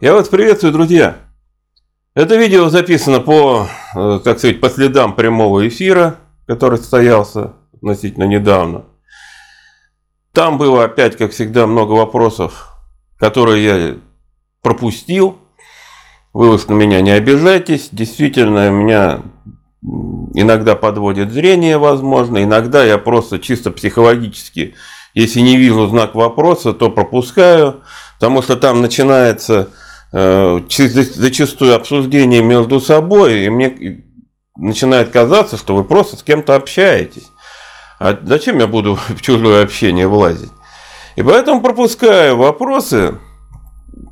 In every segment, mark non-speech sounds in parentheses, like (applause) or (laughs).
Я вас приветствую, друзья. Это видео записано по, э, так сказать, по следам прямого эфира, который состоялся относительно недавно. Там было опять, как всегда, много вопросов, которые я пропустил. Вы уж на меня не обижайтесь. Действительно, меня иногда подводит зрение, возможно. Иногда я просто чисто психологически, если не вижу знак вопроса, то пропускаю. Потому что там начинается э, зачастую обсуждение между собой, и мне начинает казаться, что вы просто с кем-то общаетесь. А зачем я буду (laughs) в чужое общение влазить? И поэтому пропускаю вопросы,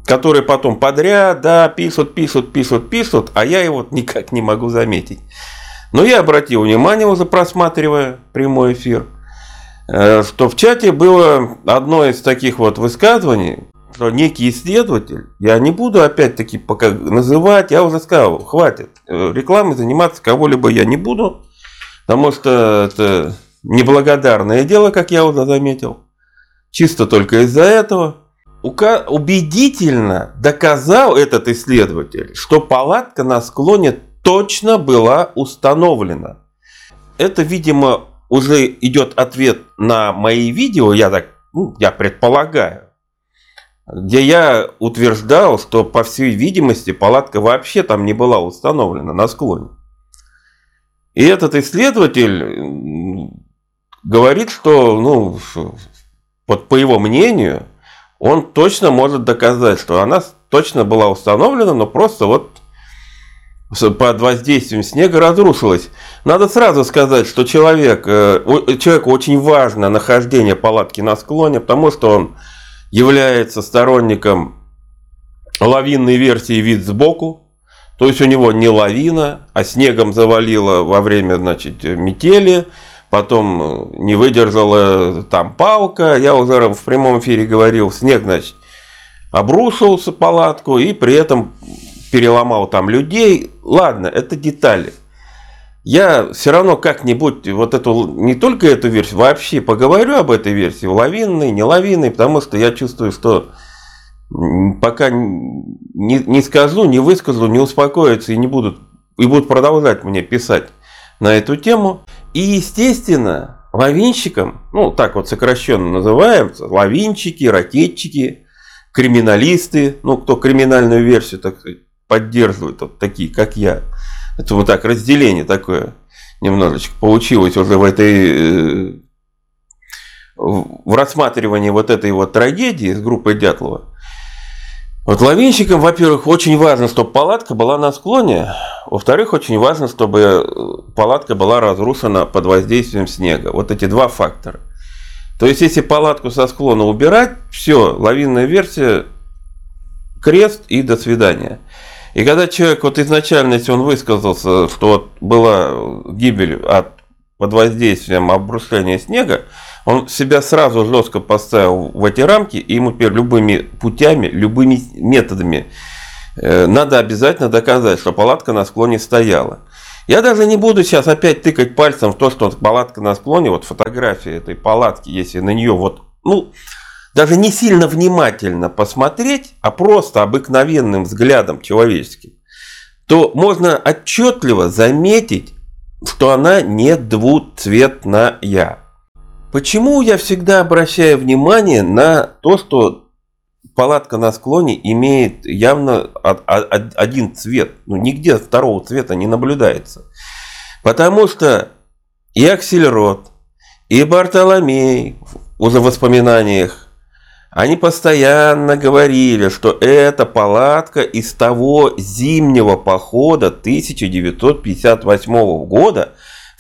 которые потом подряд, да, пишут, пишут, пишут, пишут, а я его (laughs) никак не могу заметить. Но я обратил внимание, уже просматривая прямой эфир, э, что в чате было одно из таких вот высказываний, что некий исследователь, я не буду опять-таки пока называть, я уже сказал, хватит, э, рекламой заниматься кого-либо я не буду, потому что это неблагодарное дело, как я уже заметил. Чисто только из-за этого. Убедительно доказал этот исследователь, что палатка на склоне точно была установлена. Это, видимо, уже идет ответ на мои видео, я так, ну, я предполагаю, где я утверждал, что, по всей видимости, палатка вообще там не была установлена на склоне. И этот исследователь говорит, что, ну, вот по его мнению, он точно может доказать, что она точно была установлена, но просто вот под воздействием снега разрушилась. Надо сразу сказать, что человек, э, человеку очень важно нахождение палатки на склоне, потому что он является сторонником лавинной версии вид сбоку. То есть у него не лавина, а снегом завалило во время значит, метели потом не выдержала там палка, я уже в прямом эфире говорил, снег, значит, обрушился палатку и при этом переломал там людей. Ладно, это детали. Я все равно как-нибудь вот эту, не только эту версию, вообще поговорю об этой версии, лавинной, не лавинной, потому что я чувствую, что пока не, не скажу, не выскажу, не успокоятся и не будут, и будут продолжать мне писать на эту тему. И, естественно, лавинщикам, ну, так вот сокращенно называются, лавинчики, ракетчики, криминалисты, ну, кто криминальную версию, так сказать, поддерживает, вот такие, как я. Это вот так разделение такое немножечко получилось уже в этой э, в рассматривании вот этой вот трагедии с группой Дятлова. Вот лавинщикам, во-первых, очень важно, чтобы палатка была на склоне. Во-вторых, очень важно, чтобы э, палатка была разрушена под воздействием снега. Вот эти два фактора. То есть, если палатку со склона убирать, все, лавинная версия, крест и до свидания. И когда человек вот изначально, если он высказался, что вот была гибель от, под воздействием обрушения снега, он себя сразу жестко поставил в эти рамки, и ему теперь любыми путями, любыми методами э, надо обязательно доказать, что палатка на склоне стояла. Я даже не буду сейчас опять тыкать пальцем в то, что палатка на склоне, вот фотография этой палатки, если на нее вот, ну, даже не сильно внимательно посмотреть, а просто обыкновенным взглядом человеческим, то можно отчетливо заметить, что она не двуцветная. Почему я всегда обращаю внимание на то, что палатка на склоне имеет явно один цвет. Ну, нигде второго цвета не наблюдается. Потому что и Аксельрод, и Бартоломей уже в воспоминаниях, они постоянно говорили, что это палатка из того зимнего похода 1958 года,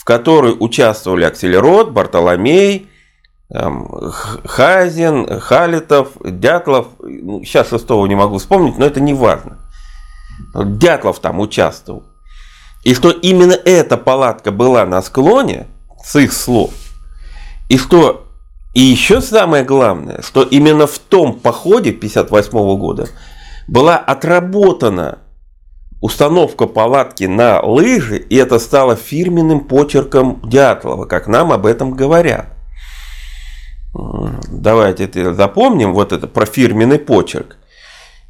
которой участвовали Акселерот, Бартоломей, Хазин, Халитов, Дятлов. Ну, сейчас шестого не могу вспомнить, но это не важно. Дятлов там участвовал. И что именно эта палатка была на склоне, с их слов. И что и еще самое главное, что именно в том походе 58 года была отработана установка палатки на лыжи, и это стало фирменным почерком Дятлова, как нам об этом говорят. Давайте это запомним, вот это про фирменный почерк.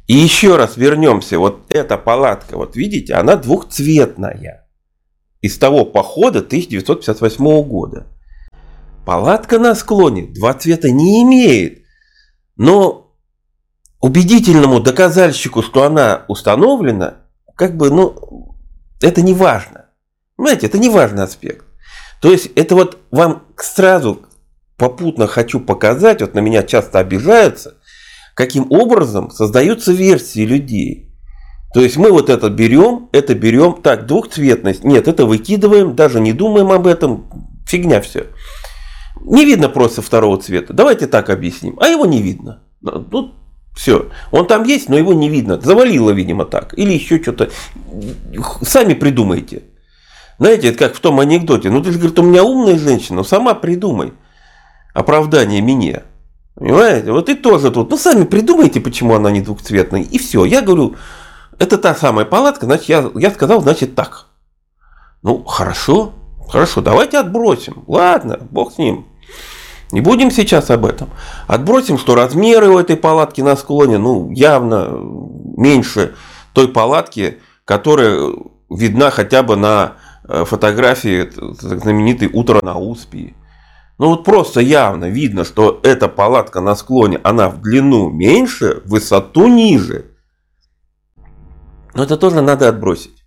И еще раз вернемся. Вот эта палатка, вот видите, она двухцветная. Из того похода 1958 года. Палатка на склоне два цвета не имеет. Но убедительному доказальщику, что она установлена, как бы, ну, это не важно. Понимаете, это не важный аспект. То есть это вот вам сразу попутно хочу показать, вот на меня часто обижаются, каким образом создаются версии людей. То есть мы вот это берем, это берем, так, двухцветность, нет, это выкидываем, даже не думаем об этом, фигня все. Не видно просто второго цвета. Давайте так объясним. А его не видно. Ну, все. Он там есть, но его не видно. Завалило, видимо, так. Или еще что-то. Сами придумайте. Знаете, это как в том анекдоте. Ну, ты же, говорит, у меня умная женщина, ну, сама придумай оправдание мне. Понимаете? Вот и тоже тут. Ну, сами придумайте, почему она не двухцветная. И все. Я говорю, это та самая палатка, значит, я, я сказал, значит, так. Ну, хорошо, хорошо, давайте отбросим. Ладно, бог с ним. Не будем сейчас об этом. Отбросим, что размеры у этой палатки на склоне, ну, явно меньше той палатки, которая видна хотя бы на э, фотографии знаменитой «Утро на Успии». Ну вот просто явно видно, что эта палатка на склоне, она в длину меньше, в высоту ниже. Но это тоже надо отбросить.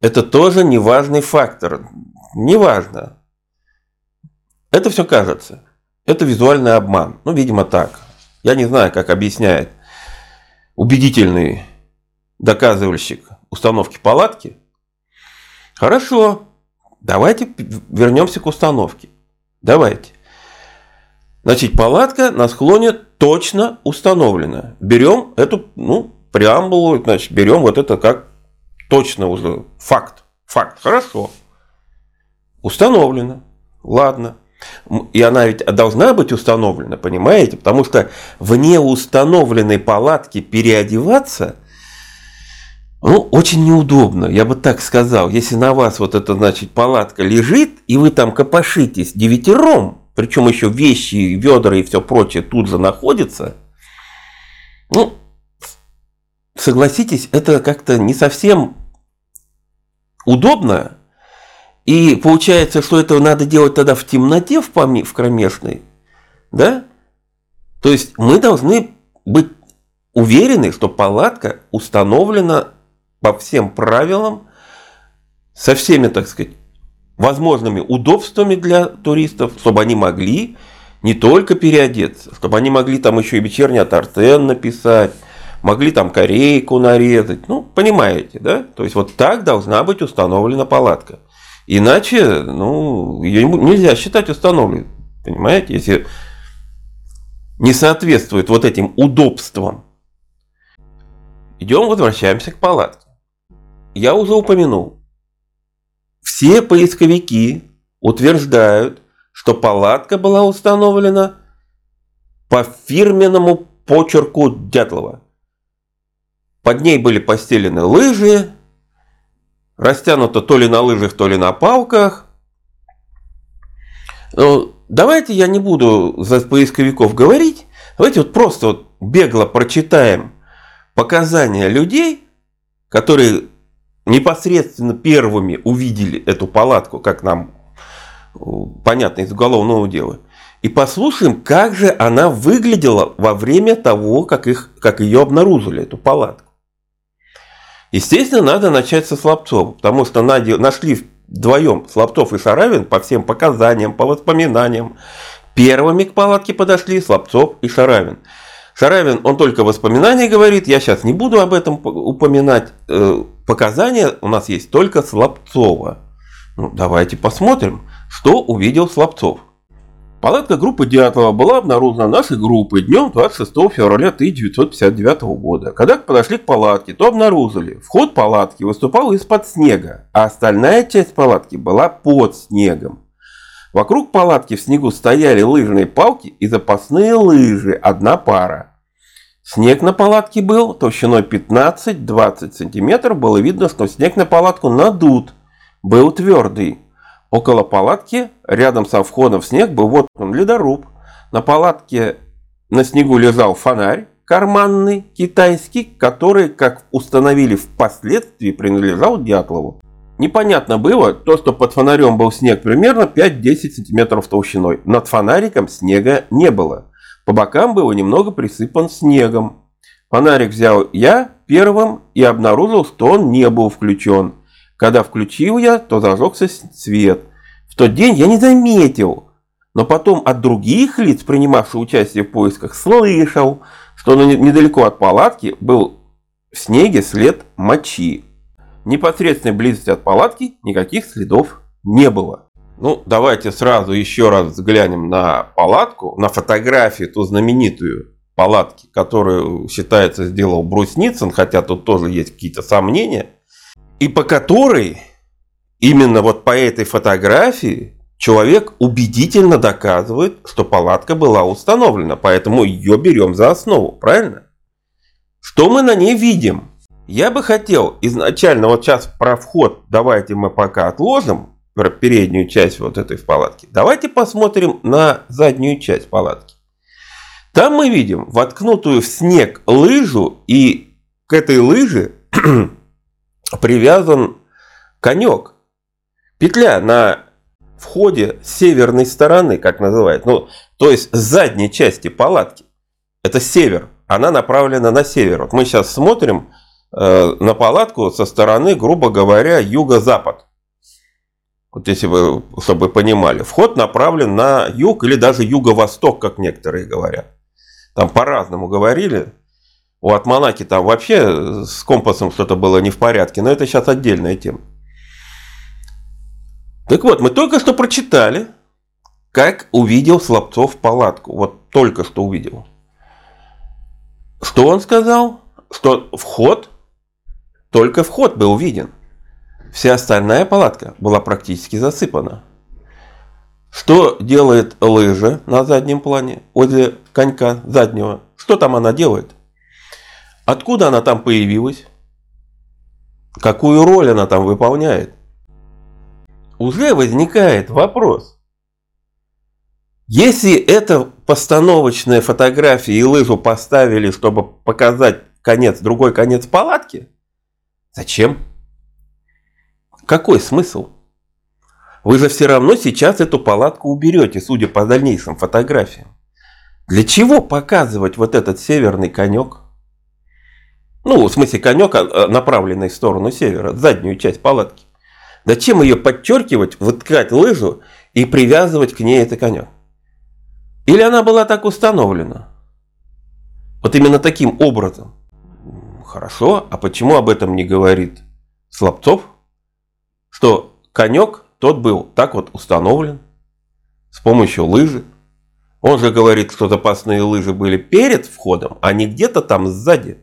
Это тоже неважный фактор. Неважно. Это все кажется. Это визуальный обман. Ну, видимо, так. Я не знаю, как объясняет убедительный доказывальщик установки палатки. Хорошо, давайте вернемся к установке. Давайте. Значит, палатка на склоне точно установлена. Берем эту, ну, преамбулу, значит, берем вот это как точно уже факт. Факт. Хорошо. Установлено. Ладно. И она ведь должна быть установлена, понимаете? Потому что в неустановленной палатке переодеваться, ну, очень неудобно, я бы так сказал. Если на вас вот эта, значит, палатка лежит, и вы там копошитесь девятером, причем еще вещи, ведра и все прочее тут же находятся, ну, согласитесь, это как-то не совсем удобно. И получается, что это надо делать тогда в темноте, в, поме, в кромешной. Да? То есть мы должны быть уверены, что палатка установлена по всем правилам, со всеми, так сказать, возможными удобствами для туристов, чтобы они могли не только переодеться, чтобы они могли там еще и вечерний атартен написать, могли там корейку нарезать. Ну, понимаете, да? То есть вот так должна быть установлена палатка. Иначе, ну, ее нельзя считать установленной. Понимаете, если не соответствует вот этим удобствам. Идем, возвращаемся к палатке. Я уже упомянул. Все поисковики утверждают, что палатка была установлена по фирменному почерку Дятлова. Под ней были постелены лыжи, растянуто то ли на лыжах, то ли на палках. Ну, давайте я не буду за поисковиков говорить. Давайте вот просто вот бегло прочитаем показания людей, которые непосредственно первыми увидели эту палатку, как нам э, понятно из уголовного дела. И послушаем, как же она выглядела во время того, как, их, как ее обнаружили, эту палатку. Естественно, надо начать со Слабцова, потому что нашли вдвоем Слабцов и Шаравин по всем показаниям, по воспоминаниям. Первыми к палатке подошли Слабцов и Шаравин. Шаравин, он только воспоминания говорит, я сейчас не буду об этом упоминать. Э, показания у нас есть только Слабцова. Ну, давайте посмотрим, что увидел Слабцов. Палатка группы Дятлова была обнаружена нашей группой днем 26 февраля 1959 года. Когда подошли к палатке, то обнаружили, вход палатки выступал из-под снега, а остальная часть палатки была под снегом. Вокруг палатки в снегу стояли лыжные палки и запасные лыжи, одна пара. Снег на палатке был толщиной 15-20 см, было видно, что снег на палатку надут, был твердый. Около палатки, рядом со входом в снег, был вот он ледоруб. На палатке на снегу лежал фонарь, карманный, китайский, который, как установили впоследствии, принадлежал Дятлову. Непонятно было то, что под фонарем был снег примерно 5-10 сантиметров толщиной. Над фонариком снега не было. По бокам было немного присыпан снегом. Фонарик взял я первым и обнаружил, что он не был включен. Когда включил я, то зажегся свет. В тот день я не заметил, но потом от других лиц, принимавших участие в поисках, слышал, что недалеко от палатки был в снеге след мочи. В непосредственной близости от палатки никаких следов не было. Ну, давайте сразу еще раз взглянем на палатку, на фотографию, ту знаменитую палатки, которую, считается, сделал Брусницын, хотя тут тоже есть какие-то сомнения, и по которой, именно вот по этой фотографии, человек убедительно доказывает, что палатка была установлена, поэтому ее берем за основу, правильно? Что мы на ней видим? Я бы хотел изначально, вот сейчас про вход давайте мы пока отложим, про переднюю часть вот этой в палатке. Давайте посмотрим на заднюю часть палатки. Там мы видим воткнутую в снег лыжу, и к этой лыже привязан конек. Петля на входе с северной стороны, как называют, ну, то есть с задней части палатки. Это север, она направлена на север. Вот мы сейчас смотрим э, на палатку со стороны, грубо говоря, юго-запад. Вот если вы, чтобы понимали, вход направлен на юг или даже юго-восток, как некоторые говорят. Там по-разному говорили. У Атманаки там вообще с компасом что-то было не в порядке, но это сейчас отдельная тема. Так вот, мы только что прочитали, как увидел Слабцов палатку. Вот только что увидел. Что он сказал? Что вход, только вход был виден. Вся остальная палатка была практически засыпана. Что делает лыжа на заднем плане, возле конька заднего? Что там она делает? Откуда она там появилась? Какую роль она там выполняет? Уже возникает вопрос. Если это постановочная фотография и лыжу поставили, чтобы показать конец, другой конец палатки, зачем? Какой смысл? Вы же все равно сейчас эту палатку уберете, судя по дальнейшим фотографиям. Для чего показывать вот этот северный конек? Ну, в смысле, конек, а, направленный в сторону севера, заднюю часть палатки. Зачем ее подчеркивать, выткать лыжу и привязывать к ней этот конек? Или она была так установлена? Вот именно таким образом. Хорошо, а почему об этом не говорит Слабцов? что конек тот был так вот установлен с помощью лыжи. Он же говорит, что запасные лыжи были перед входом, а не где-то там сзади.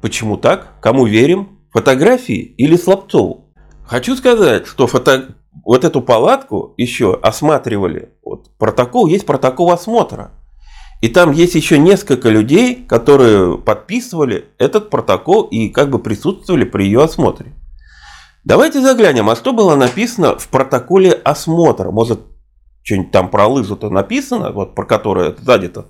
Почему так? Кому верим? Фотографии или Слабцову? Хочу сказать, что фото... вот эту палатку еще осматривали. Вот протокол, есть протокол осмотра. И там есть еще несколько людей, которые подписывали этот протокол и как бы присутствовали при ее осмотре. Давайте заглянем, а что было написано в протоколе осмотра? Может, что-нибудь там про лыжу-то написано, вот про которое сзади-то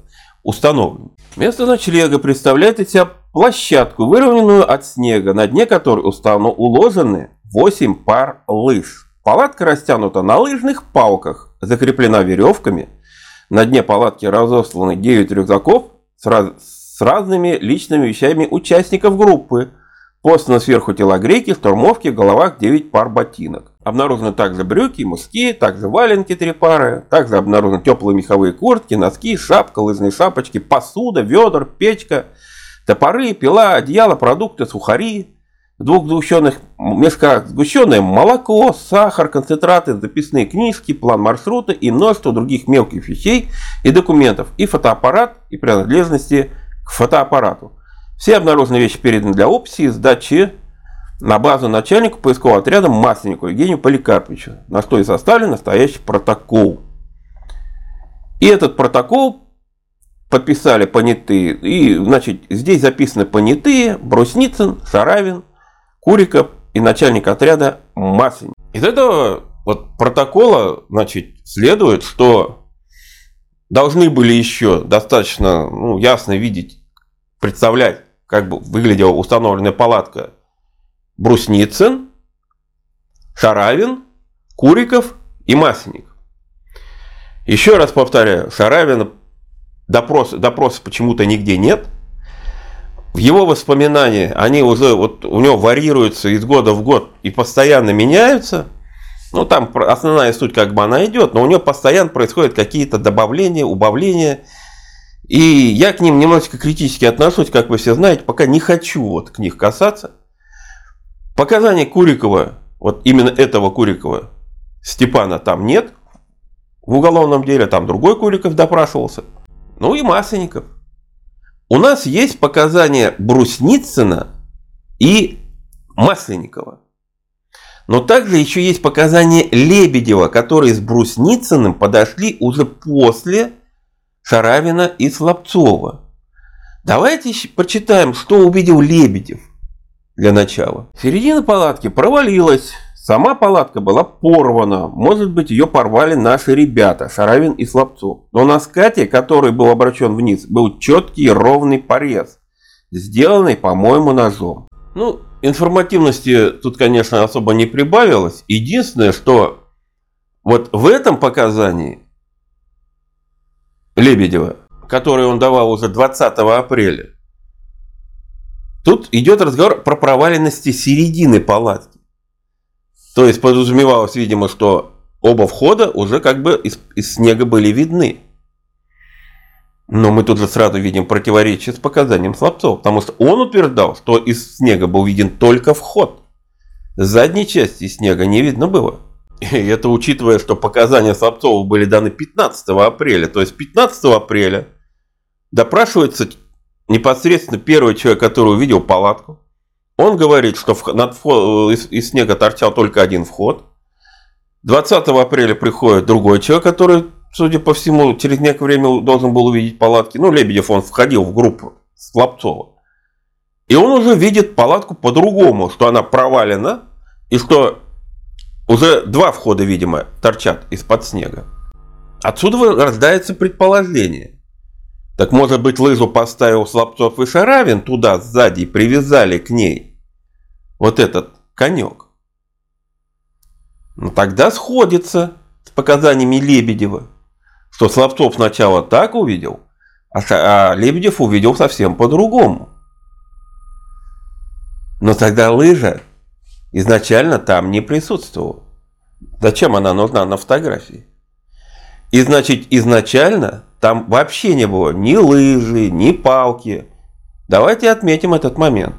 установлено. Место ночлега представляет из себя площадку, выровненную от снега, на дне которой уставно уложены 8 пар лыж. Палатка растянута на лыжных палках, закреплена веревками. На дне палатки разосланы 9 рюкзаков с, раз... с разными личными вещами участников группы, Посланы сверху телогрейки, штурмовки, в головах 9 пар ботинок. Обнаружены также брюки, муски, также валенки 3 пары, также обнаружены теплые меховые куртки, носки, шапка, лыжные шапочки, посуда, ведер, печка, топоры, пила, одеяло, продукты, сухари, в двух сгущенных мешках сгущенное молоко, сахар, концентраты, записные книжки, план маршрута и множество других мелких вещей и документов, и фотоаппарат, и принадлежности к фотоаппарату. Все обнаруженные вещи переданы для описи и сдачи на базу начальнику поискового отряда Масленнику Евгению Поликарповичу, на что и составлен настоящий протокол. И этот протокол подписали понятые. И, значит, здесь записаны понятые Брусницын, Шаравин, Куриков и начальник отряда Масленник. Из этого вот протокола, значит, следует, что должны были еще достаточно ну, ясно видеть представлять, как бы выглядела установленная палатка Брусницын, Шаравин, Куриков и Масленников. Еще раз повторяю, Шаравина допрос, допроса почему-то нигде нет. В его воспоминания, они уже, вот у него варьируются из года в год и постоянно меняются. Ну, там основная суть как бы она идет, но у него постоянно происходят какие-то добавления, убавления. И я к ним немножечко критически отношусь, как вы все знаете, пока не хочу вот к них касаться. Показания Курикова, вот именно этого Курикова, Степана там нет в уголовном деле, там другой Куриков допрашивался. Ну и Масленников. У нас есть показания Брусницына и Масленникова. Но также еще есть показания Лебедева, которые с Брусницыным подошли уже после Шаравина и Слабцова. Давайте почитаем, что увидел Лебедев для начала. Середина палатки провалилась. Сама палатка была порвана. Может быть, ее порвали наши ребята, Шаравин и Слабцов. Но на скате, который был обращен вниз, был четкий ровный порез, сделанный, по-моему, ножом. Ну, информативности тут, конечно, особо не прибавилось. Единственное, что вот в этом показании Лебедева, который он давал уже 20 апреля, тут идет разговор про проваленности середины палатки. То есть подразумевалось, видимо, что оба входа уже как бы из, из снега были видны. Но мы тут же сразу видим противоречие с показанием Слабцова, потому что он утверждал, что из снега был виден только вход. Задней части снега не видно было. И это учитывая, что показания Слабцова были даны 15 апреля. То есть 15 апреля допрашивается непосредственно первый человек, который увидел палатку. Он говорит, что над вход, из, из снега торчал только один вход. 20 апреля приходит другой человек, который, судя по всему, через некоторое время должен был увидеть палатки. Ну, Лебедев, он входил в группу Слабцова. И он уже видит палатку по-другому, что она провалена, и что уже два входа, видимо, торчат из-под снега. Отсюда рождается предположение. Так может быть лыжу поставил Слабцов и Шаравин туда сзади и привязали к ней вот этот конек? Ну тогда сходится с показаниями Лебедева, что Слабцов сначала так увидел, а, а Лебедев увидел совсем по-другому. Но тогда лыжа изначально там не присутствовала. Зачем она нужна на фотографии? И значит изначально там вообще не было ни лыжи, ни палки. Давайте отметим этот момент.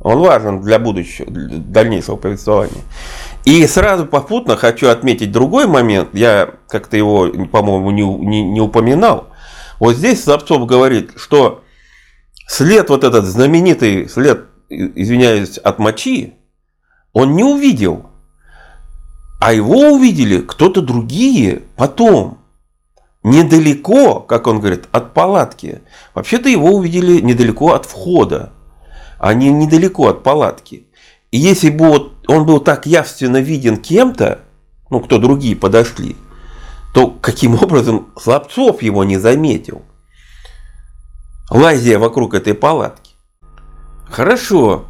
Он важен для будущего, для дальнейшего повествования. И сразу попутно хочу отметить другой момент. Я как-то его, по-моему, не, не, не упоминал. Вот здесь Слабцов говорит, что след, вот этот знаменитый след, извиняюсь, от мочи, он не увидел. А его увидели кто-то другие потом недалеко, как он говорит, от палатки. Вообще-то его увидели недалеко от входа, а не недалеко от палатки. И если бы он был так явственно виден кем-то, ну, кто другие подошли, то каким образом Слабцов его не заметил? Лазия вокруг этой палатки. Хорошо,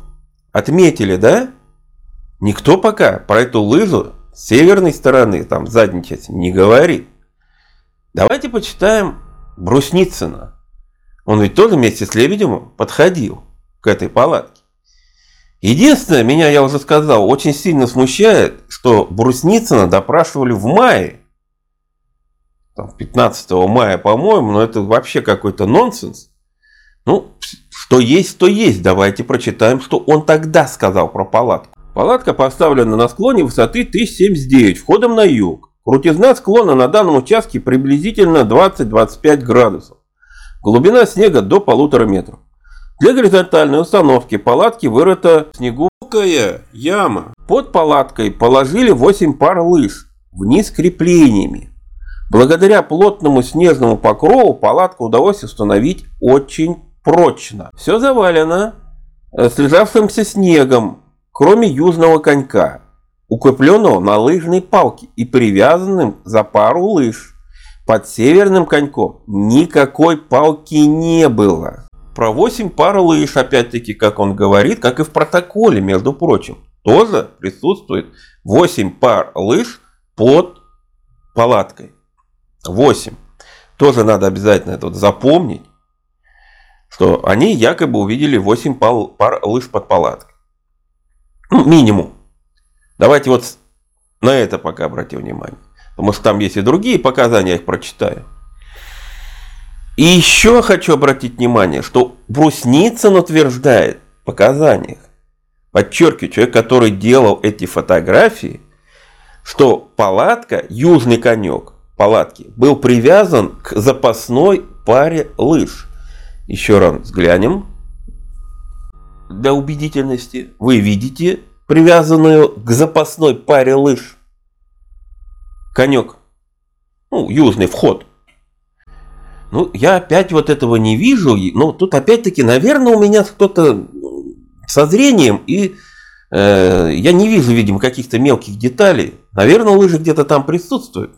отметили, да? Никто пока про эту лыжу с северной стороны, там, задней части, не говорит. Давайте почитаем Брусницына. Он ведь тоже вместе с Лебедевым подходил к этой палатке. Единственное, меня, я уже сказал, очень сильно смущает, что Брусницына допрашивали в мае. Там, 15 мая, по-моему, но это вообще какой-то нонсенс. Ну, что есть, то есть. Давайте прочитаем, что он тогда сказал про палатку. Палатка поставлена на склоне высоты 1079, входом на юг. Крутизна склона на данном участке приблизительно 20-25 градусов. Глубина снега до полутора метров. Для горизонтальной установки палатки вырыта снегукая яма. Под палаткой положили 8 пар лыж, вниз креплениями. Благодаря плотному снежному покрову палатку удалось установить очень прочно. Все завалено э, слежавшимся снегом, кроме южного конька укрепленного на лыжной палке и привязанным за пару лыж. Под северным коньком никакой палки не было. про 8 пар лыж, опять-таки, как он говорит, как и в протоколе, между прочим. Тоже присутствует 8 пар лыж под палаткой. 8. Тоже надо обязательно это вот запомнить, что они якобы увидели 8 пар, лыж под палаткой. Ну, минимум. Давайте вот на это пока обратим внимание. Потому что там есть и другие показания, я их прочитаю. И еще хочу обратить внимание, что Брусницын утверждает в показаниях, подчеркиваю, человек, который делал эти фотографии, что палатка, южный конек палатки, был привязан к запасной паре лыж. Еще раз взглянем для убедительности. Вы видите привязанную к запасной паре лыж конек. Ну, южный вход. Ну, я опять вот этого не вижу. Но тут опять-таки, наверное, у меня кто-то со зрением, и э, я не вижу, видимо, каких-то мелких деталей. Наверное, лыжи где-то там присутствуют.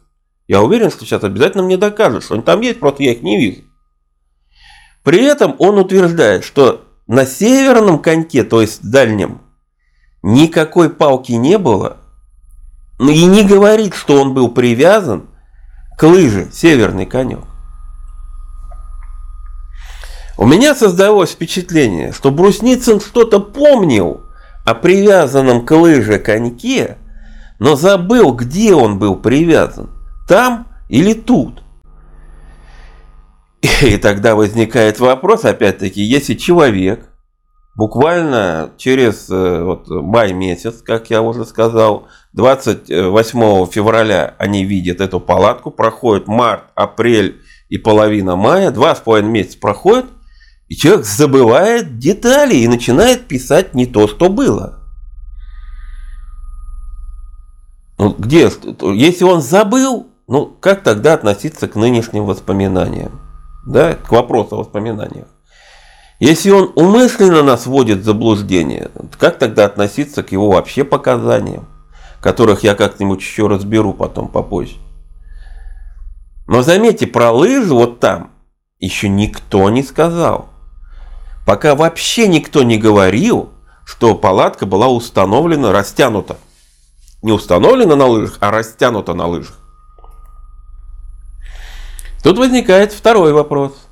Я уверен, что сейчас обязательно мне докажут, что они там есть, просто я их не вижу. При этом он утверждает, что на северном коньке, то есть дальнем, никакой палки не было. И не говорит, что он был привязан к лыже, северный конек. У меня создалось впечатление, что Брусницын что-то помнил о привязанном к лыже коньке, но забыл, где он был привязан. Там или тут. (laughs) И тогда возникает вопрос, опять-таки, если человек буквально через э, вот, май месяц, как я уже сказал, 28 февраля они видят эту палатку, проходит март, апрель и половина мая, два с половиной месяца проходит, и человек забывает детали и начинает писать не то, что было. Ну, где? Если он забыл, ну, как тогда относиться к нынешним воспоминаниям? Да, к вопросу о воспоминаниях. Если он умышленно нас вводит в заблуждение, как тогда относиться к его вообще показаниям, которых я как-нибудь еще разберу потом попозже. Но заметьте, про лыжи вот там еще никто не сказал. Пока вообще никто не говорил, что палатка была установлена, растянута. Не установлена на лыжах, а растянута на лыжах. Тут возникает второй вопрос.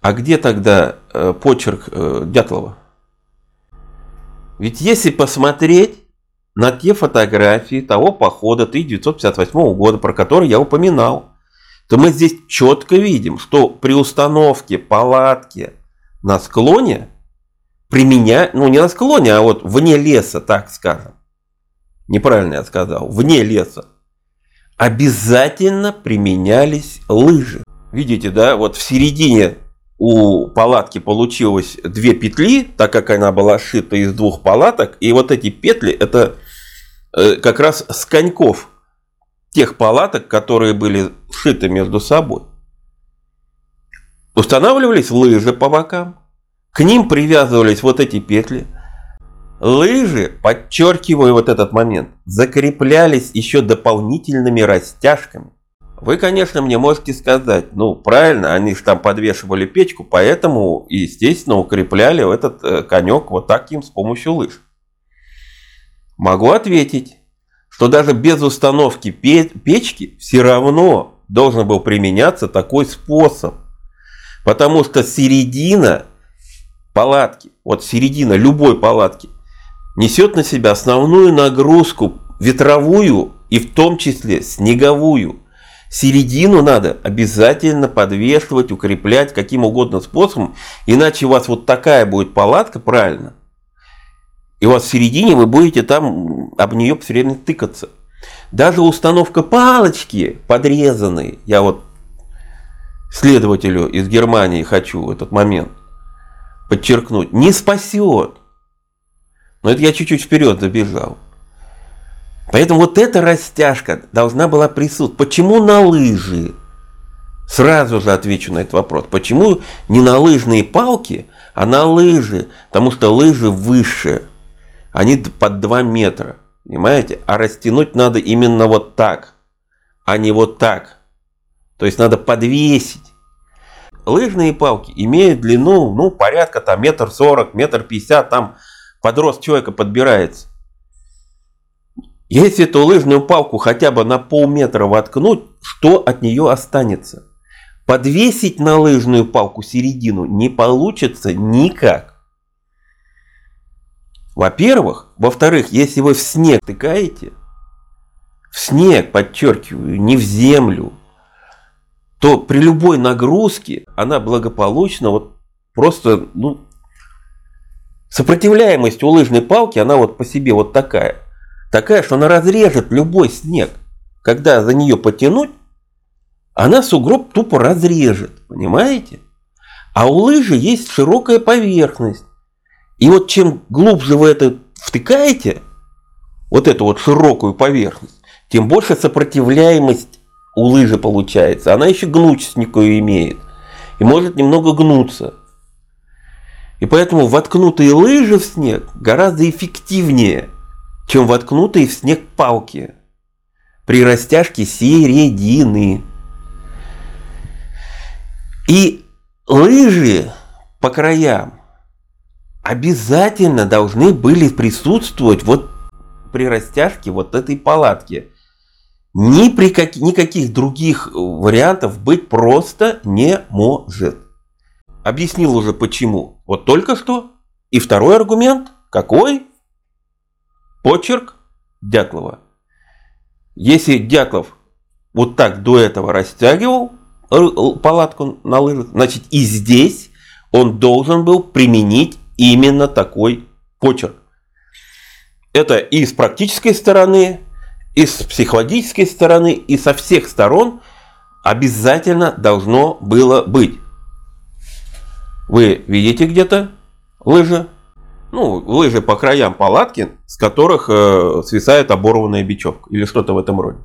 А где тогда э, почерк э, Дятлова? Ведь если посмотреть на те фотографии того похода 1958 года, про который я упоминал, то мы здесь четко видим, что при установке палатки на склоне применять, ну не на склоне, а вот вне леса, так скажем. Неправильно я сказал, вне леса. Обязательно применялись лыжи. Видите, да, вот в середине у палатки получилось две петли, так как она была сшита из двух палаток. И вот эти петли, это э, как раз с коньков тех палаток, которые были сшиты между собой. Устанавливались лыжи по бокам, к ним привязывались вот эти петли. Лыжи, подчеркиваю вот этот момент, закреплялись еще дополнительными растяжками. Вы, конечно, мне можете сказать, ну, правильно, они же там подвешивали печку, поэтому, естественно, укрепляли этот э, конек вот таким с помощью лыж. Могу ответить, что даже без установки печки все равно должен был применяться такой способ – Потому что середина палатки, вот середина любой палатки, несет на себя основную нагрузку ветровую и в том числе снеговую. Середину надо обязательно подвешивать, укреплять каким угодно способом, иначе у вас вот такая будет палатка, правильно, и у вас в середине вы будете там об нее все время тыкаться. Даже установка палочки подрезанной, я вот следователю из Германии хочу этот момент подчеркнуть, не спасет. Но это я чуть-чуть вперед забежал. Поэтому вот эта растяжка должна была присутствовать. Почему на лыжи? Сразу же отвечу на этот вопрос. Почему не на лыжные палки, а на лыжи? Потому что лыжи выше. Они под 2 метра. Понимаете? А растянуть надо именно вот так, а не вот так. То есть надо подвесить. лыжные палки имеют длину, ну, порядка там метр сорок, метр пятьдесят, там подрост человека подбирается. Если эту лыжную палку хотя бы на полметра воткнуть, что от нее останется? Подвесить на лыжную палку середину не получится никак. Во-первых. Во-вторых, если вы в снег тыкаете, в снег, подчеркиваю, не в землю, то при любой нагрузке она благополучно вот просто, ну, сопротивляемость у лыжной палки, она вот по себе вот такая. Такая, что она разрежет любой снег. Когда за нее потянуть, она сугроб тупо разрежет, понимаете? А у лыжи есть широкая поверхность. И вот чем глубже вы это втыкаете, вот эту вот широкую поверхность, тем больше сопротивляемость у лыжи получается. Она еще гнучесть некую имеет. И может немного гнуться. И поэтому воткнутые лыжи в снег гораздо эффективнее, чем воткнутые в снег палки при растяжке середины. И лыжи по краям обязательно должны были присутствовать вот при растяжке вот этой палатки. Ни при как, никаких других вариантов быть просто не может. Объяснил уже почему. Вот только что. И второй аргумент. Какой? Почерк Дятлова. Если Дятлов вот так до этого растягивал палатку на лыжах, значит и здесь он должен был применить именно такой почерк. Это и с практической стороны, и с психологической стороны, и со всех сторон обязательно должно было быть. Вы видите где-то лыжи? Ну, лыжи по краям палатки, с которых э, свисает оборванная бечевка или что-то в этом роде.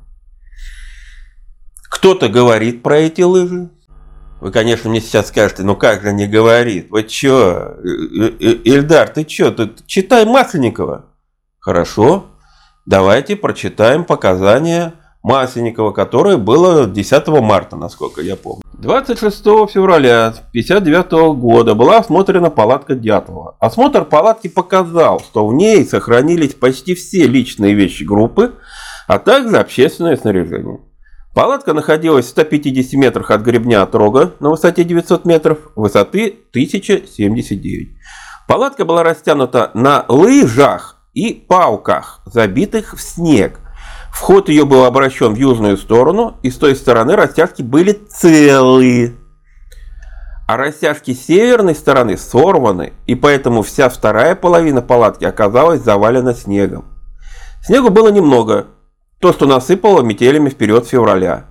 Кто-то говорит про эти лыжи, вы, конечно, мне сейчас скажете, ну как же не говорит? Вы чё, Ильдар, ты чё? Ты читай Масленникова. Хорошо, давайте прочитаем показания Масленникова, которое было 10 марта, насколько я помню. 26 февраля 1959 года была осмотрена палатка Дятлова. Осмотр палатки показал, что в ней сохранились почти все личные вещи группы, а также общественное снаряжение. Палатка находилась в 150 метрах от гребня от рога на высоте 900 метров, высоты 1079. Палатка была растянута на лыжах и палках, забитых в снег. Вход ее был обращен в южную сторону, и с той стороны растяжки были целые. А растяжки северной стороны сорваны, и поэтому вся вторая половина палатки оказалась завалена снегом. Снегу было немного, то, что насыпало метелями вперед февраля.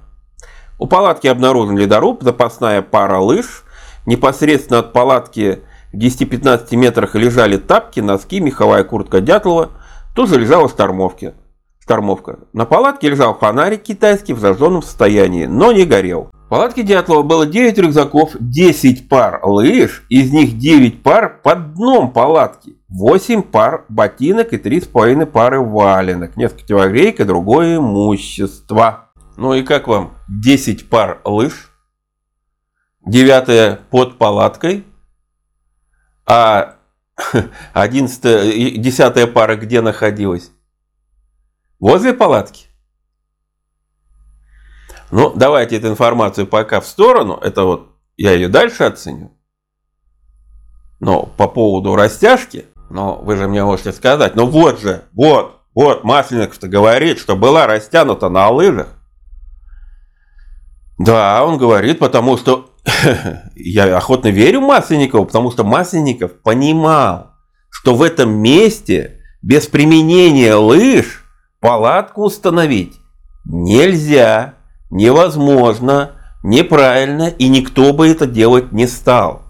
У палатки обнаружен ледоруб, запасная пара лыж. Непосредственно от палатки в 10-15 метрах лежали тапки, носки, меховая куртка Дятлова. Тут же лежала штормовка. Штормовка. На палатке лежал фонарик китайский в зажженном состоянии, но не горел. В палатке Дятлова было 9 рюкзаков, 10 пар лыж, из них 9 пар под дном палатки. 8 пар ботинок и 3,5 пары валенок, несколько телогрейк и другое имущество. Ну и как вам 10 пар лыж, 9 под палаткой, а (laughs) 11, 10 пара где находилась? Возле палатки. Ну, давайте эту информацию пока в сторону. Это вот я ее дальше оценю. Но по поводу растяжки, но вы же мне можете сказать, ну вот же, вот, вот, Масленников-то говорит, что была растянута на лыжах. Да, он говорит, потому что (laughs) я охотно верю Масленникову, потому что Масленников понимал, что в этом месте без применения лыж палатку установить нельзя, невозможно, неправильно, и никто бы это делать не стал.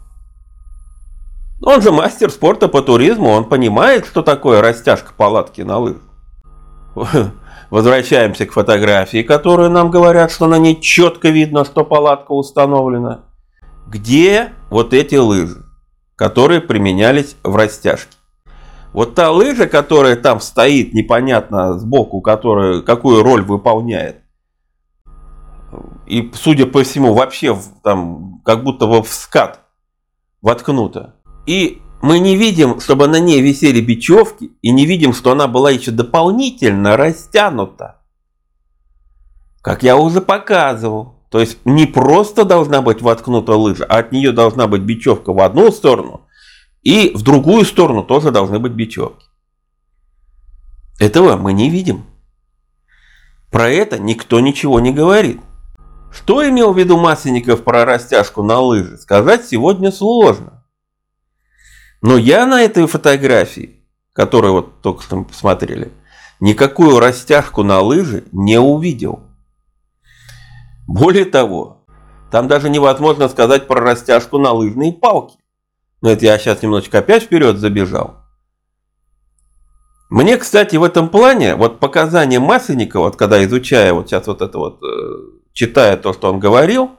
Он же мастер спорта по туризму, он понимает, что такое растяжка палатки на лыж. (laughs) Возвращаемся к фотографии, которые нам говорят, что на ней четко видно, что палатка установлена. Где вот эти лыжи, которые применялись в растяжке? Вот та лыжа, которая там стоит непонятно сбоку, которая, какую роль выполняет, и, судя по всему, вообще там как будто в скат воткнута. И мы не видим, чтобы на ней висели бечевки, и не видим, что она была еще дополнительно растянута. Как я уже показывал. То есть не просто должна быть воткнута лыжа, а от нее должна быть бечевка в одну сторону, и в другую сторону тоже должны быть бечевки. Этого мы не видим. Про это никто ничего не говорит. Что имел в виду Масленников про растяжку на лыжи, сказать сегодня сложно. Но я на этой фотографии, которую вот только что мы посмотрели, никакую растяжку на лыжи не увидел. Более того, там даже невозможно сказать про растяжку на лыжные палки. Но это я сейчас немножечко опять вперед забежал. Мне, кстати, в этом плане, вот показания Масленникова, вот когда изучая вот сейчас вот это вот, э, читая то, что он говорил,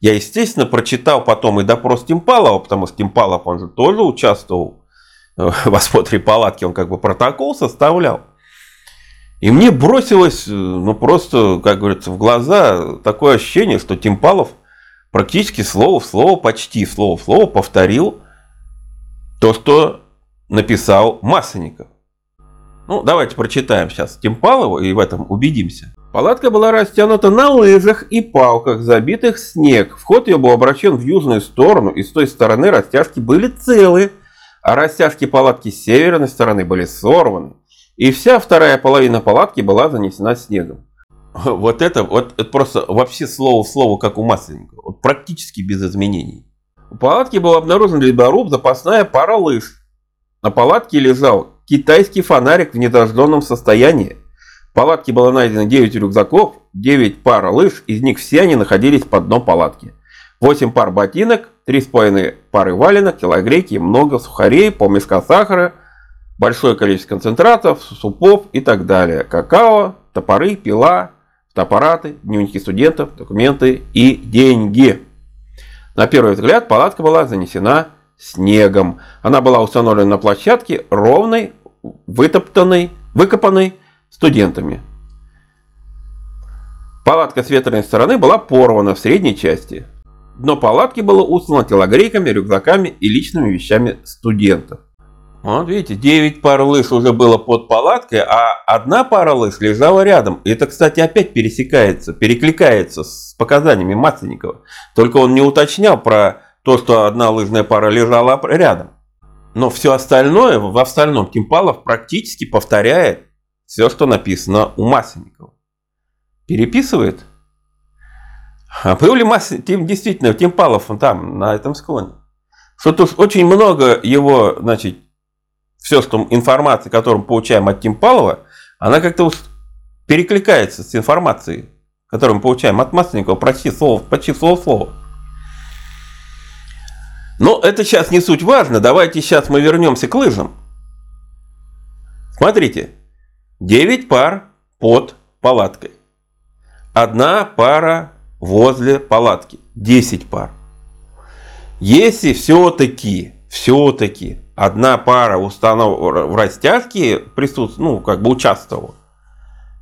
я, естественно, прочитал потом и допрос Тимпалова, потому что Тимпалов, он же тоже участвовал в осмотре палатки, он как бы протокол составлял. И мне бросилось, э, ну просто, как говорится, в глаза такое ощущение, что Тимпалов практически слово в слово, почти слово в слово повторил то, что написал Масленников. Ну, давайте прочитаем сейчас Тимпалова и в этом убедимся. Палатка была растянута на лыжах и палках, забитых снег. Вход ее был обращен в южную сторону, и с той стороны растяжки были целы, а растяжки палатки с северной стороны были сорваны, и вся вторая половина палатки была занесена снегом. (laughs) Вот это, вот это просто вообще слово в слово, как у Масленникова, вот практически без изменений. У палатки был обнаружен ледоруб, запасная пара лыж. На палатке лежал китайский фонарик в недожженном состоянии. В палатке было найдено 9 рюкзаков, 9 пар лыж, из них все они находились под дном палатки. 8 пар ботинок, 3,5 пары валенок, телогрейки, много сухарей, полмешка сахара, большое количество концентратов, супов и так далее. Какао, топоры, пила, фотоаппараты, дневники студентов, документы и деньги. На первый взгляд палатка была занесена снегом. Она была установлена на площадке ровной, вытоптанной, выкопанной студентами. Палатка с ветреной стороны была порвана в средней части. Дно палатки было устлано телогрейками, рюкзаками и личными вещами студентов. Вот видите, 9 пар лыж уже было под палаткой, а одна пара лыж лежала рядом. И это, кстати, опять пересекается, перекликается с показаниями Масленникова. Только он не уточнял про то, что одна лыжная пара лежала рядом. Но все остальное, в остальном Кимпалов практически повторяет все, что написано у Масленникова. Переписывает. А был ли Мас... Тим, действительно Тимпалов там, на этом склоне? Что-то очень много его, значит, все, что информация, которую мы получаем от Тимпалова, она как-то перекликается с информацией, которую мы получаем от Масленникова почти слово, почти слово в слово. Но это сейчас не суть важно. Давайте сейчас мы вернемся к лыжам. Смотрите. 9 пар под палаткой. Одна пара возле палатки. 10 пар. Если все-таки, все-таки одна пара установ... в растяжке присутствует, ну, как бы участвовала,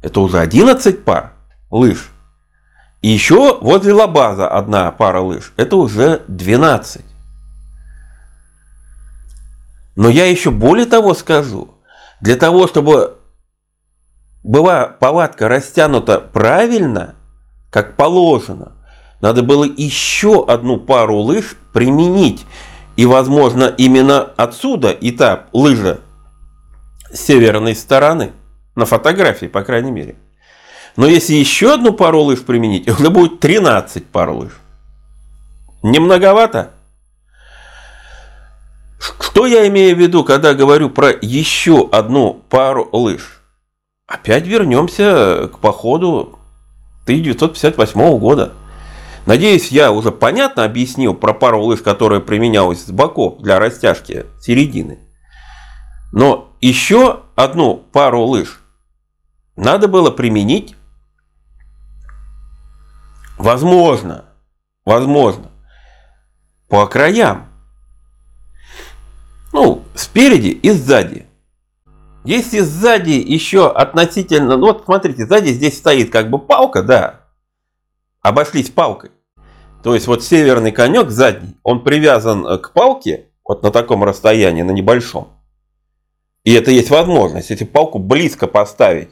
это уже 11 пар лыж. И еще возле лабаза одна пара лыж, это уже 12. Но я еще более того скажу. Для того, чтобы была палатка растянута правильно, как положено, надо было еще одну пару лыж применить. И, возможно, именно отсюда и та лыжа с северной стороны, на фотографии, по крайней мере. Но если еще одну пару лыж применить, уже будет 13 пар лыж. Не многовато? Что я имею в виду, когда говорю про еще одну пару лыж? Опять вернемся к походу 1958 года. Надеюсь, я уже понятно объяснил про пару лыж, которая применялась с боков для растяжки середины. Но еще одну пару лыж надо было применить, возможно, возможно, по краям. Ну, спереди и сзади. Если сзади еще относительно... Ну вот смотрите, сзади здесь стоит как бы палка, да. обошлись палкой. То есть вот северный конек задний, он привязан э, к палке вот на таком расстоянии, на небольшом. И это есть возможность. Если палку близко поставить,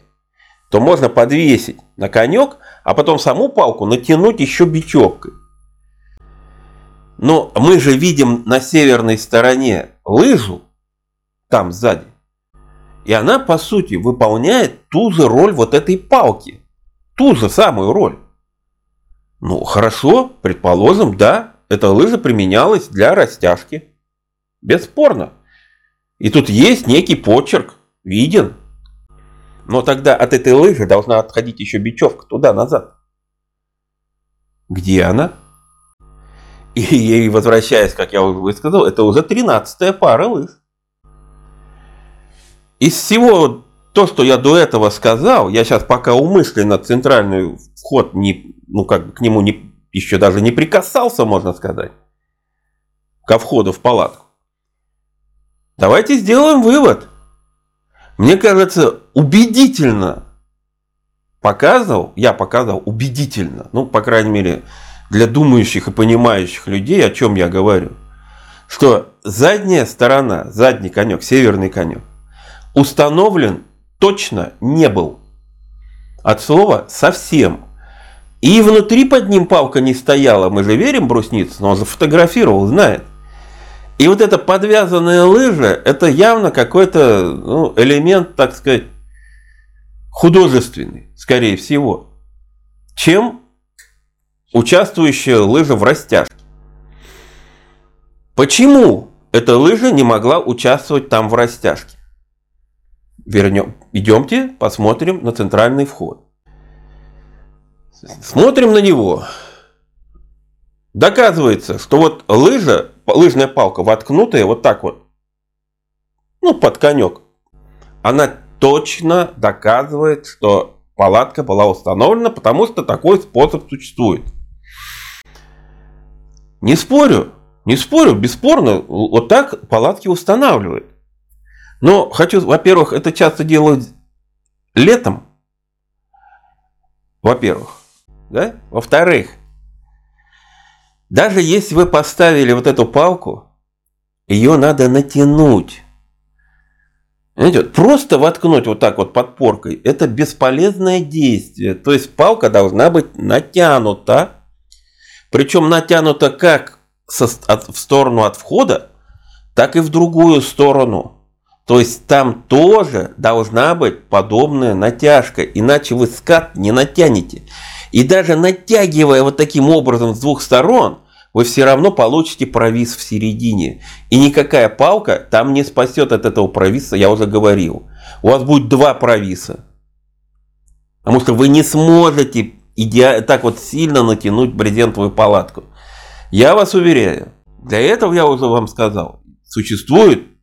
то можно подвесить на конек, а потом саму палку натянуть еще бечевкой. Но мы же видим на северной стороне лыжу, там сзади. И она, по сути, выполняет ту же роль вот этой палки. Ту же самую роль. Ну, хорошо, предположим, да, эта лыжа применялась для растяжки. Бесспорно. И тут есть некий почерк, виден. Но тогда от этой лыжи должна отходить еще бечевка туда-назад. Где она? И, возвращаясь, как я уже высказал, это уже 13 пара лыж. Из всего то, что я до этого сказал, я сейчас пока умышленно центральный вход не, ну как к нему не, еще даже не прикасался, можно сказать, ко входу в палатку. Давайте сделаем вывод. Мне кажется, убедительно показывал, я показывал убедительно, ну, по крайней мере, для думающих и понимающих людей, о чем я говорю, что задняя сторона, задний конек, северный конек, установлен точно не был. От слова совсем. И внутри под ним палка не стояла. Мы же верим брусницу, но он зафотографировал, знает. И вот эта подвязанная лыжа, это явно какой-то ну, элемент, так сказать, художественный, скорее всего, чем участвующая лыжа в растяжке. Почему эта лыжа не могла участвовать там в растяжке? Вернем. Идемте, посмотрим на центральный вход. Смотрим на него. Доказывается, что вот лыжа лыжная палка воткнутая вот так вот, ну, под конек, она точно доказывает, что палатка была установлена, потому что такой способ существует. Не спорю, не спорю, бесспорно, вот так палатки устанавливают. Но хочу, во-первых, это часто делают летом, во-первых, да? Во-вторых, даже если вы поставили вот эту палку, ее надо натянуть. Знаете, просто воткнуть вот так вот подпоркой – это бесполезное действие. То есть палка должна быть натянута. Причем натянута как со, от, в сторону от входа, так и в другую сторону. То есть там тоже должна быть подобная натяжка, иначе вы скат не натянете. И даже натягивая вот таким образом с двух сторон, вы все равно получите провис в середине. И никакая палка там не спасет от этого провиса, я уже говорил. У вас будет два провиса. Потому что вы не сможете иде... так вот сильно натянуть брезентовую палатку. Я вас уверяю, для этого я уже вам сказал, существуют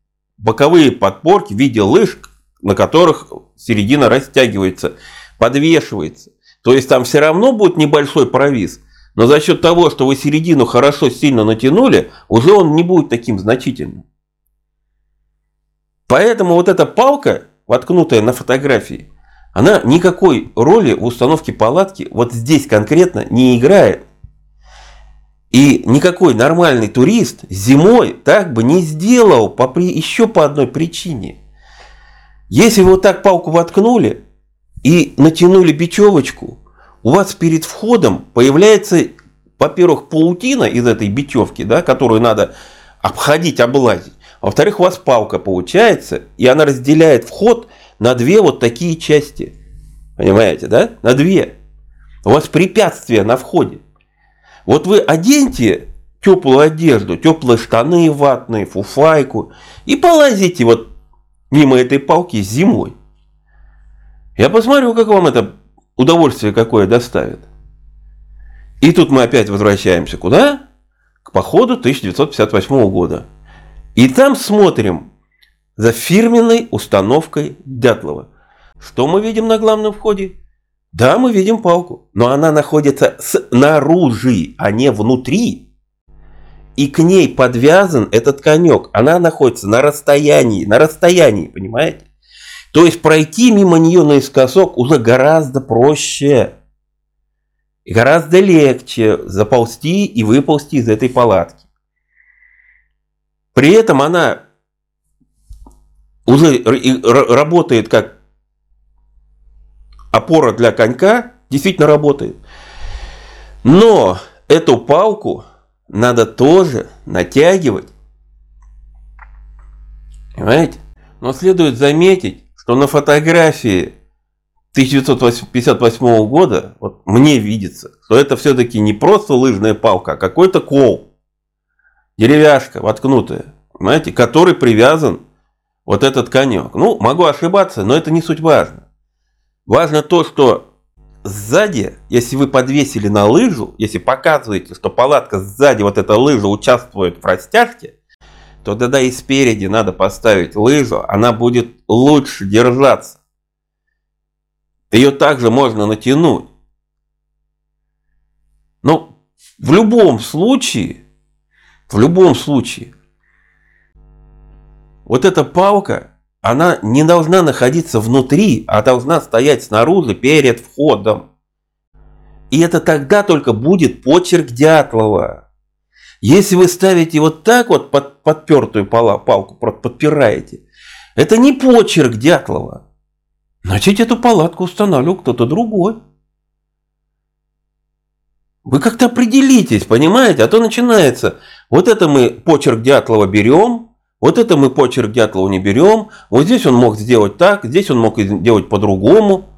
боковые подпорки в виде лыж, на которых середина растягивается, подвешивается. То есть там все равно будет небольшой провис, но за счет того, что вы середину хорошо сильно натянули, уже он не будет таким значительным. Поэтому вот эта палка, воткнутая на фотографии, она никакой роли в установке палатки вот здесь конкретно не играет. И никакой нормальный турист зимой так бы не сделал по, еще по одной причине. Если вы вот так палку воткнули, и натянули бечевочку, у вас перед входом появляется, во-первых, паутина из этой бечевки, да, которую надо обходить, облазить. Во-вторых, у вас палка получается, и она разделяет вход на две вот такие части. Понимаете, да? На две. У вас препятствие на входе. Вот вы оденьте теплую одежду, теплые штаны ватные, фуфайку и полазите вот мимо этой палки зимой. Я посмотрю, как вам это удовольствие какое доставит. И тут мы опять возвращаемся куда? К походу 1958 года. И там смотрим за фирменной установкой Дятлова. Что мы видим на главном входе? Да, мы видим палку, но она находится снаружи, а не внутри. И к ней подвязан этот конек. Она находится на расстоянии, на расстоянии, понимаете? То есть пройти мимо нее наискосок уже гораздо проще. И гораздо легче заползти и выползти из этой палатки. При этом она уже работает как опора для конька, действительно работает. Но эту палку надо тоже натягивать. Понимаете? Но следует заметить, что на фотографии 1958 года вот мне видится, что это все-таки не просто лыжная палка, а какой-то кол. Деревяшка воткнутая, понимаете, который привязан вот этот конек. Ну, могу ошибаться, но это не суть важно. Важно то, что сзади, если вы подвесили на лыжу, если показываете, что палатка сзади, вот эта лыжа участвует в растяжке, то тогда и спереди надо поставить лыжу, она будет лучше держаться. Ее также можно натянуть. Но в любом случае, в любом случае, вот эта палка, она не должна находиться внутри, а должна стоять снаружи перед входом. И это тогда только будет почерк Дятлова. Если вы ставите вот так вот под подпертую палку, подпираете, это не почерк Дятлова. Значит, эту палатку устанавливал кто-то другой. Вы как-то определитесь, понимаете? А то начинается. Вот это мы почерк Дятлова берем, вот это мы почерк Дятлова не берем. Вот здесь он мог сделать так, здесь он мог сделать по-другому.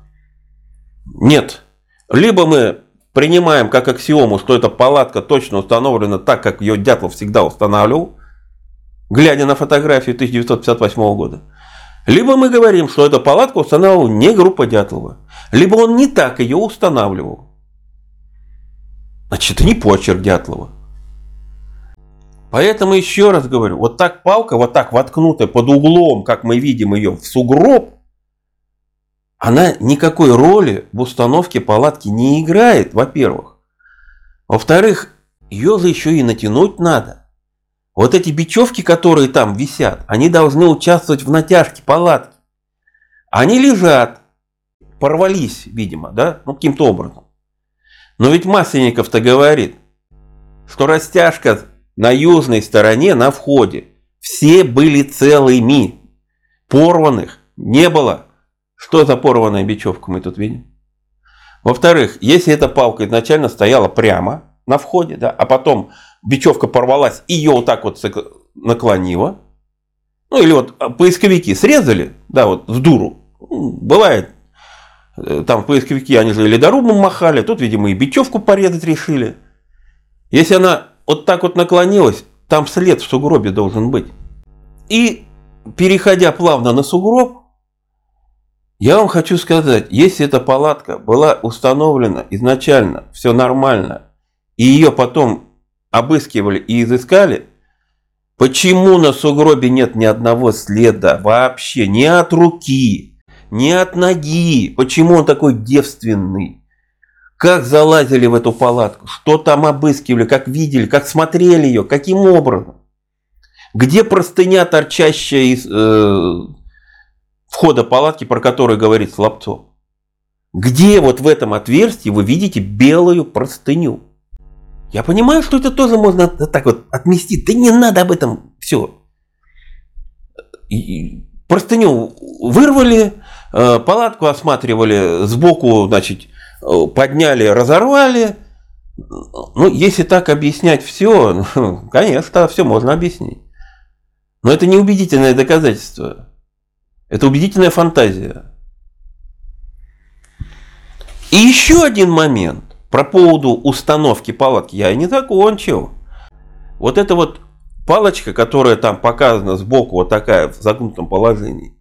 Нет. Либо мы принимаем как аксиому, что эта палатка точно установлена так, как ее Дятлов всегда устанавливал, глядя на фотографию 1958 года. Либо мы говорим, что эта палатка устанавливала не группа Дятлова. Либо он не так ее устанавливал. Значит, это не почерк Дятлова. Поэтому еще раз говорю, вот так палка, вот так воткнутая под углом, как мы видим ее в сугроб, она никакой роли в установке палатки не играет, во-первых. Во-вторых, ее же еще и натянуть надо. Вот эти бечевки, которые там висят, они должны участвовать в натяжке палатки. Они лежат, порвались, видимо, да, ну каким-то образом. Но ведь Масленников-то говорит, что растяжка на южной стороне, на входе, все были целыми. Порванных не было. Что за порванная бечевка мы тут видим? Во-вторых, если эта палка изначально стояла прямо на входе, да, а потом бечевка порвалась, ее вот так вот наклонило. Ну или вот а, поисковики срезали, да, вот в дуру. Бывает, э, там поисковики, они же ледорубом махали, тут, видимо, и бечевку порезать решили. Если она вот так вот наклонилась, там след в сугробе должен быть. И переходя плавно на сугроб, я вам хочу сказать, если эта палатка была установлена изначально, все нормально, и ее потом обыскивали и изыскали, почему на сугробе нет ни одного следа вообще, ни от руки, ни от ноги, почему он такой девственный? Как залазили в эту палатку, что там обыскивали, как видели, как смотрели ее, каким образом? Где простыня, торчащая из э, входа палатки, про которую говорит Слабцов? Где вот в этом отверстии вы видите белую простыню? Я понимаю, что это тоже можно так вот отмести. Да не надо об этом все. Простыню вырвали, э, палатку осматривали, сбоку, значит, э, подняли, разорвали. Ну, если так объяснять все, ну, конечно, все можно объяснить. Но это не убедительное доказательство. Это убедительная фантазия. И еще один момент. Про поводу установки палатки я и не закончил. Вот эта вот палочка, которая там показана сбоку, вот такая в загнутом положении,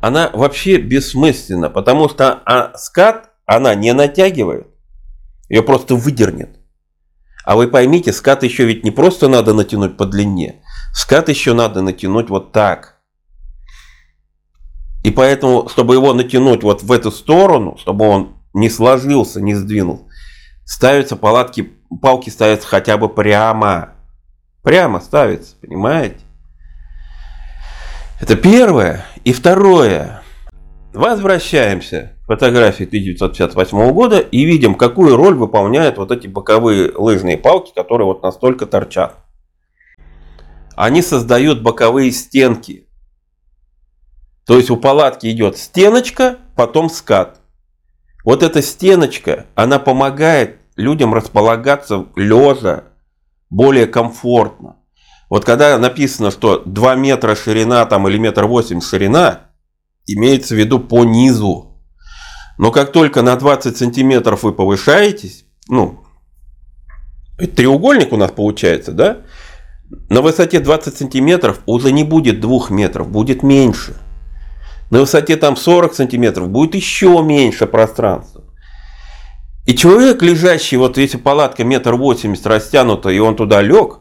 она вообще бессмысленна, потому что а, скат она не натягивает, ее просто выдернет. А вы поймите, скат еще ведь не просто надо натянуть по длине, скат еще надо натянуть вот так. И поэтому, чтобы его натянуть вот в эту сторону, чтобы он не сложился, не сдвинулся, ставятся палатки, палки ставятся хотя бы прямо. Прямо ставятся, понимаете? Это первое. И второе. Возвращаемся к фотографии 1958 года и видим, какую роль выполняют вот эти боковые лыжные палки, которые вот настолько торчат. Они создают боковые стенки. То есть у палатки идет стеночка, потом скат. Вот эта стеночка, она помогает людям располагаться лежа более комфортно. Вот когда написано, что 2 метра ширина там, или метр восемь ширина, имеется в виду по низу. Но как только на 20 сантиметров вы повышаетесь, ну, треугольник у нас получается, да? На высоте 20 сантиметров уже не будет 2 метров, будет меньше. На высоте там 40 сантиметров будет еще меньше пространства. И человек, лежащий, вот если палатка метр восемьдесят растянута, и он туда лег,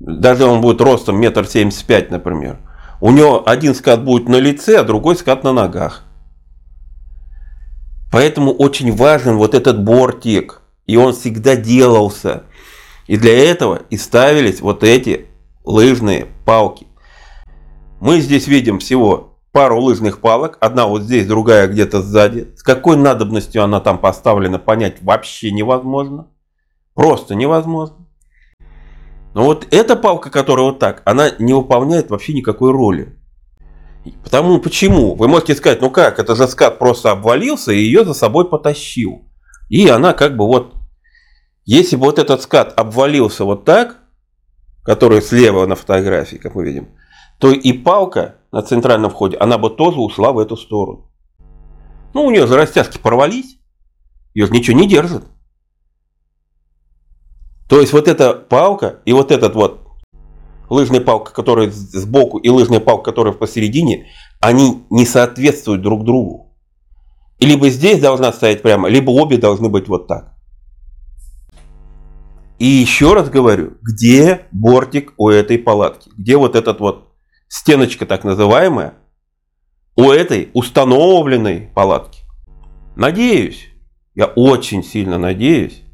даже он будет ростом метр семьдесят пять, например, у него один скат будет на лице, а другой скат на ногах. Поэтому очень важен вот этот бортик. И он всегда делался. И для этого и ставились вот эти лыжные палки. Мы здесь видим всего пару лыжных палок. Одна вот здесь, другая где-то сзади. С какой надобностью она там поставлена, понять вообще невозможно. Просто невозможно. Но вот эта палка, которая вот так, она не выполняет вообще никакой роли. Потому почему? Вы можете сказать, ну как, это же скат просто обвалился и ее за собой потащил. И она как бы вот, если бы вот этот скат обвалился вот так, который слева на фотографии, как мы видим, то и палка на центральном входе, она бы тоже ушла в эту сторону. Ну, у нее же растяжки порвались, ее же ничего не держит. То есть вот эта палка и вот этот вот лыжная палка, которая сбоку, и лыжная палка, которая посередине, они не соответствуют друг другу. И либо здесь должна стоять прямо, либо обе должны быть вот так. И еще раз говорю, где бортик у этой палатки? Где вот этот вот стеночка так называемая у этой установленной палатки? Надеюсь, я очень сильно надеюсь,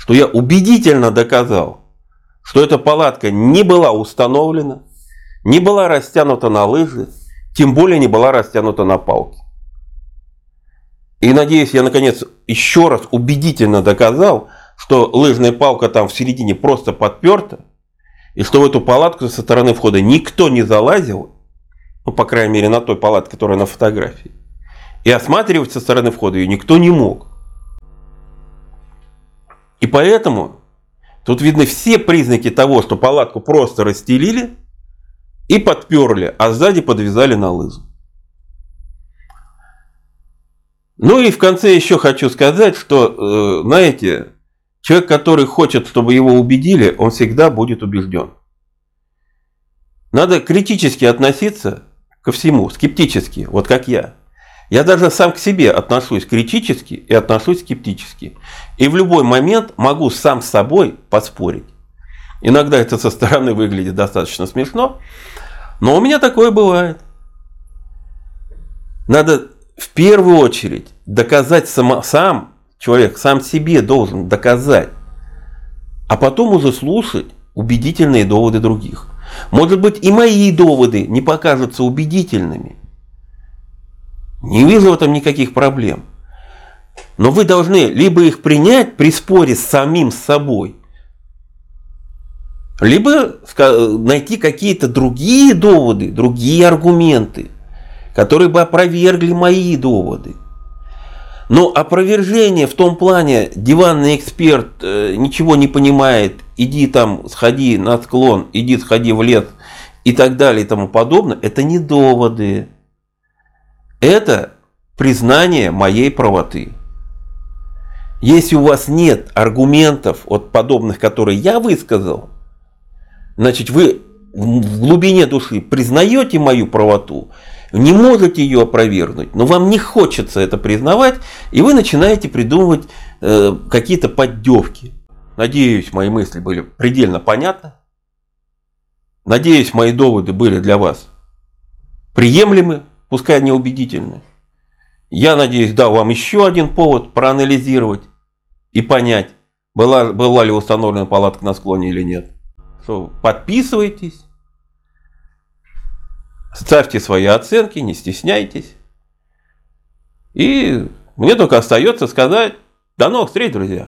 что я убедительно доказал, что эта палатка не была установлена, не была растянута на лыжи, тем более не была растянута на палке. И надеюсь, я наконец еще раз убедительно доказал, что лыжная палка там в середине просто подперта, и что в эту палатку со стороны входа никто не залазил, ну, по крайней мере, на той палатке, которая на фотографии, и осматривать со стороны входа ее никто не мог. И поэтому тут видны все признаки того, что палатку просто расстелили и подперли, а сзади подвязали на лызу. Ну и в конце еще хочу сказать, что, э, знаете, человек, который хочет, чтобы его убедили, он всегда будет убежден. Надо критически относиться ко всему, скептически, вот как я. Я даже сам к себе отношусь критически и отношусь скептически. И в любой момент могу сам с собой поспорить. Иногда это со стороны выглядит достаточно смешно, но у меня такое бывает. Надо в первую очередь доказать сам, сам человек, сам себе должен доказать, а потом уже слушать убедительные доводы других. Может быть и мои доводы не покажутся убедительными, не вижу в этом никаких проблем. Но вы должны либо их принять при споре с самим собой, либо найти какие-то другие доводы, другие аргументы, которые бы опровергли мои доводы. Но опровержение в том плане, диванный эксперт э, ничего не понимает, иди там, сходи на склон, иди сходи в лес и так далее и тому подобное, это не доводы. Это признание моей правоты. Если у вас нет аргументов, от подобных, которые я высказал, значит вы в глубине души признаете мою правоту, не можете ее опровергнуть, но вам не хочется это признавать, и вы начинаете придумывать э, какие-то поддевки. Надеюсь, мои мысли были предельно понятны. Надеюсь, мои доводы были для вас приемлемы пускай они убедительны. Я надеюсь, дал вам еще один повод проанализировать и понять, была, была ли установлена палатка на склоне или нет. Что, подписывайтесь, ставьте свои оценки, не стесняйтесь. И мне только остается сказать до новых встреч, друзья.